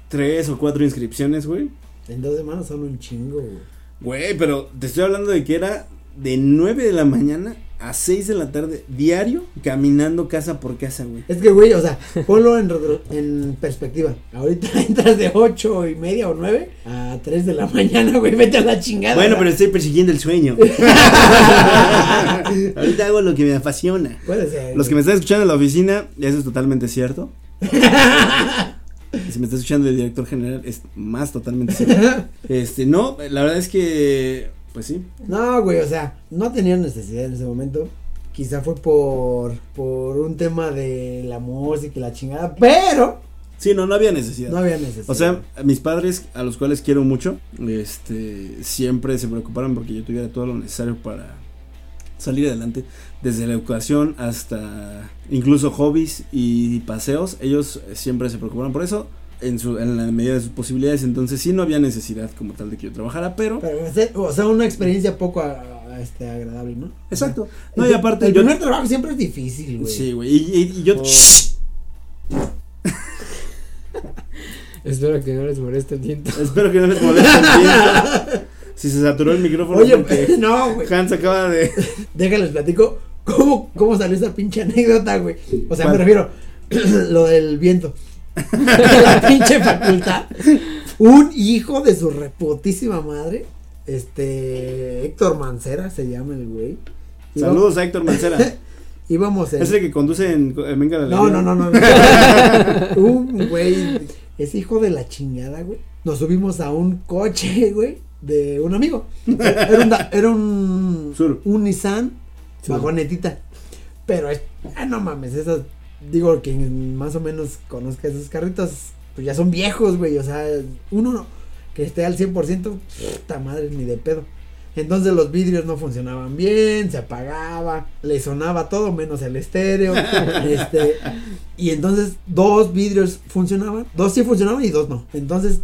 tres o cuatro inscripciones, güey. En dos semanas son un chingo, güey. Güey, pero te estoy hablando de que era de 9 de la mañana a 6 de la tarde diario caminando casa por casa, güey. Es que, güey, o sea, ponlo en, perspectiva. Ahorita entras de ocho y media o nueve a 3 de la mañana, güey, vete a la chingada. Bueno, pero estoy persiguiendo el sueño. Ahorita hago lo que me apasiona. Puede ser. Los que me están escuchando en la oficina, eso es totalmente cierto. Si me está escuchando el director general, es más totalmente cierto. Este, no, la verdad es que, pues sí. No, güey, o sea, no tenía necesidad en ese momento. Quizá fue por, por un tema de la música y la chingada, pero Sí, no, no había necesidad. no había necesidad. O sea, mis padres, a los cuales quiero mucho, este, siempre se preocuparon porque yo tuviera todo lo necesario para salir adelante, desde la educación hasta incluso hobbies y paseos, ellos siempre se preocuparon por eso, en, su, en la medida de sus posibilidades, entonces sí no había necesidad como tal de que yo trabajara, pero... Pero, o sea, una experiencia poco a- a- este, agradable, ¿no? Exacto. No, el- y aparte El yo... primer trabajo siempre es difícil, güey. Sí, güey, y, y- y yo... Oh. Espero que no les moleste el tiento. Espero que no les moleste el tiempo. Si se saturó el micrófono Oye, porque no, güey. Hans acaba de... Déjales platico cómo, cómo salió esa pinche anécdota, güey. O sea, me refiero lo del viento. la pinche facultad. Un hijo de su reputísima madre. Este. Héctor Mancera se llama el güey. Saludos a Héctor Mancera. Íbamos en. Es el que conduce en, en Venga la No, Alegría. no, no, no. un güey. Es hijo de la chingada, güey. Nos subimos a un coche, güey. De un amigo. Era un, era un, Sur. un Nissan Sur. vagonetita. Pero es. Ah, no mames, esas. Digo, quien más o menos conozca esos carritos, pues ya son viejos, güey. O sea, uno no- que esté al 100%, puta madre, ni de pedo. Entonces los vidrios no funcionaban bien, se apagaba, le sonaba todo menos el estéreo. este, y entonces dos vidrios funcionaban, dos sí funcionaban y dos no. Entonces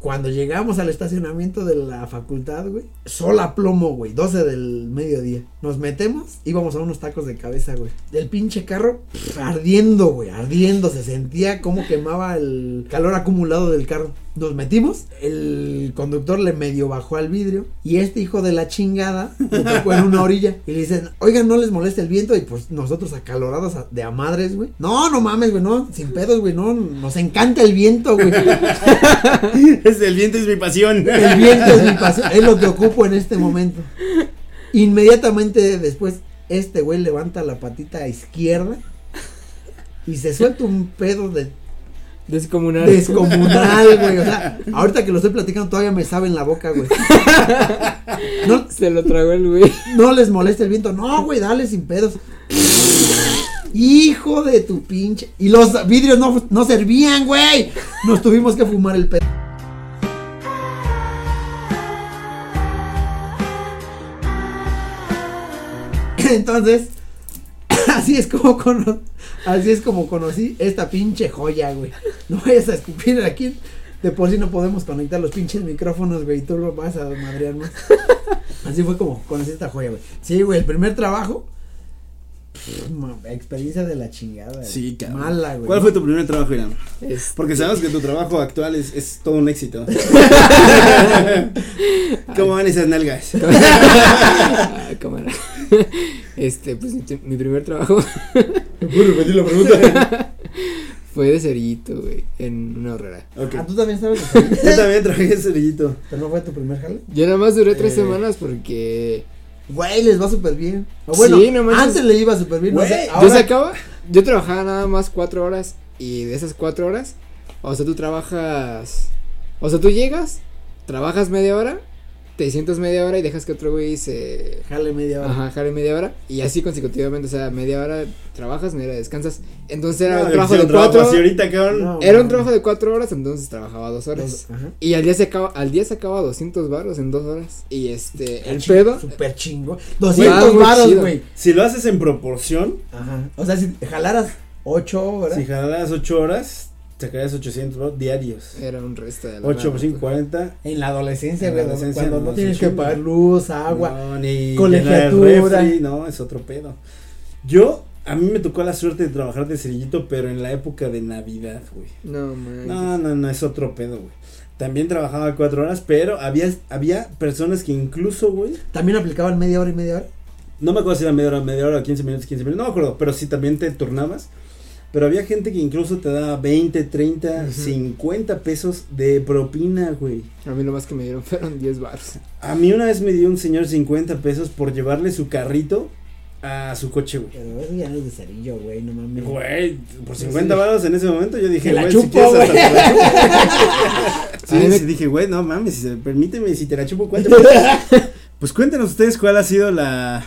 Cuando llegamos al estacionamiento de la facultad, güey, sol a plomo, güey, 12 del mediodía. Nos metemos, íbamos a unos tacos de cabeza, güey. Del pinche carro, ardiendo, güey, ardiendo. Se sentía como quemaba el calor acumulado del carro. Nos metimos, el conductor le medio bajó al vidrio y este hijo de la chingada me tocó en una orilla y le dicen, oigan, no les molesta el viento y pues nosotros acalorados de a madres, güey. No, no mames, güey, no, sin pedos, güey, no, nos encanta el viento, güey. Es el viento es mi pasión. El viento es mi pasión, es lo que ocupo en este momento. Inmediatamente después, este güey levanta la patita izquierda y se suelta un pedo de Descomunal. descomunal, güey. O sea, ahorita que lo estoy platicando todavía me sabe en la boca, güey. No, Se lo tragó el güey. no les molesta el viento. No, güey, dale sin pedos. Hijo de tu pinche. Y los vidrios no, no servían, güey. Nos tuvimos que fumar el pedo. Entonces, así es como cono- así es como conocí esta pinche joya, güey. No vayas a escupir aquí. De por sí no podemos conectar los pinches micrófonos, güey, y tú lo vas a madrear más. Así fue como conocí esta joya, güey. Sí, güey, el primer trabajo. experiencia de la chingada. Sí, cabrón. Mala, güey. ¿Cuál fue tu primer trabajo, Irán? Este, Porque sabemos que tu trabajo actual es, es todo un éxito. ¿Cómo van esas nalgas? Cámara. Este, pues mi, primer trabajo ¿Puedo repetir la pregunta? fue de cerillito, güey, en una horrera. Ok. Ah, tú también sabes. Yo también trabajé en cerillito. Pero no fue tu primer jale. Yo nada más duré tres Eh. semanas porque Güey, les va súper bien. O bueno, Sí, no manches. antes le iba súper bien. No Güey, sé, yo yo ahora- sacaba, yo trabajaba nada más cuatro horas y de esas cuatro horas, o sea, tú trabajas, o sea, tú llegas, trabajas media hora, te sientas media hora y dejas que otro güey se, Jale media hora. ajá, jale media hora y así consecutivamente, o sea, media hora trabajas, media hora descansas, entonces era No, un trabajo de un trabajo cuatro, así ahorita, cabrón. No, era un trabajo de cuatro horas, entonces trabajaba dos horas. Dos- ajá. Y al día se acaba, al día se acaba 200 baros en dos horas. Y este, el pedo. Súper chingo. Ah, 200 muy varos, güey. Si lo haces en proporción, Ajá. O sea, si jalaras 8 horas. si jalaras 8 horas, sacarías 800 ¿no? diarios. Era un resto de la 8 por lana, 5, 40. En la adolescencia, En la adolescencia, Cuando no, no es tienes que pagar luz, agua. No, ni colegiatura. refri, no, es otro pedo. Yo, a mí me tocó la suerte de trabajar de cerillito, pero en la época de Navidad, güey. No, man. No, no, no, es otro pedo, güey. También trabajaba cuatro horas, pero había, había personas que incluso, güey, También aplicaban media hora y media hora. no me acuerdo si era media hora, media hora, 15 minutos, 15 minutos, no me acuerdo, pero sí también te turnabas. Pero había gente que incluso te daba 20, 30, Ujú. 50 pesos de propina, güey. A mí lo más que me dieron fueron 10 baros. A mí una vez me dio un señor 50 pesos por llevarle su carrito a su coche, güey. Pero eso ya no es de cerillo, güey. No mames. Güey, por 50 baros en ese momento yo dije, güey, chupo, si quieres hasta te la chupo. Sí, me- sí, dije, güey, no mames, si se- permíteme, si te la chupo, ¿cuánto? pues cuéntenos ustedes cuál ha sido la,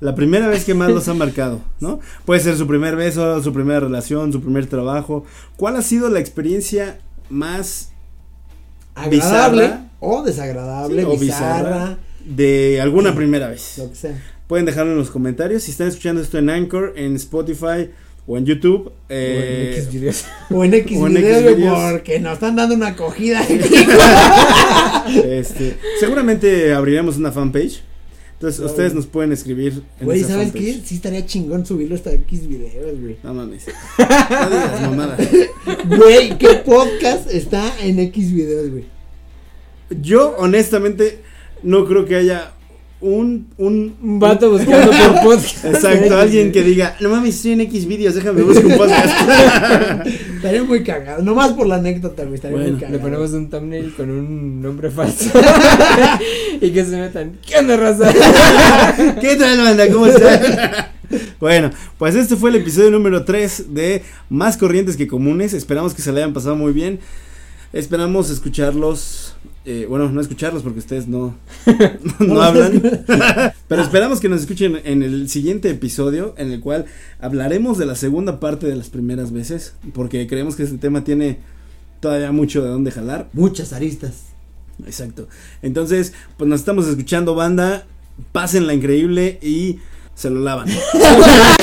la primera vez que más los han marcado, ¿no? Puede ser su primer beso, su primera relación, su primer trabajo. ¿Cuál ha sido la experiencia más Agradable bizarra. o desagradable, Sí, o bizarra, bizarra. de alguna primera vez? lo que sea. Pueden dejarlo en los comentarios. Si están escuchando esto en Anchor, en Spotify o en YouTube. eh, o en X videos. O en X o en videos, X güey, videos. porque nos están dando una acogida. este, seguramente abriremos una fanpage. Entonces, ustedes nos pueden escribir en Güey, ¿sabes fanpage. qué? Sí estaría chingón subirlo hasta X videos, güey. No mames. No digas mamada. Güey, ¿qué podcast está en X videos, güey? Yo, honestamente, no creo que haya un. Un, Un vato buscando por podcast. Exacto, alguien que diga, no mames, estoy en X videos, déjame buscar un podcast. Estaría muy cagado. Nomás por la anécdota, güey. Estaría Bueno, muy Le cagado. ponemos un thumbnail con un nombre falso. y que se metan. ¿Qué onda, raza? ¿Qué tal, banda? ¿Cómo están? Bueno, pues este fue el episodio número 3 de Más Corrientes que Comunes. Esperamos que se le hayan pasado muy bien. Esperamos escucharlos. Eh, bueno, no escucharlos porque ustedes no, no, No. hablan. Pero esperamos que nos escuchen en el siguiente episodio en el cual hablaremos de la segunda parte de las primeras veces. Porque creemos que este tema tiene todavía mucho de dónde jalar. Muchas aristas. Exacto. Entonces, pues nos estamos escuchando, banda. Pásenla increíble y se lo lavan.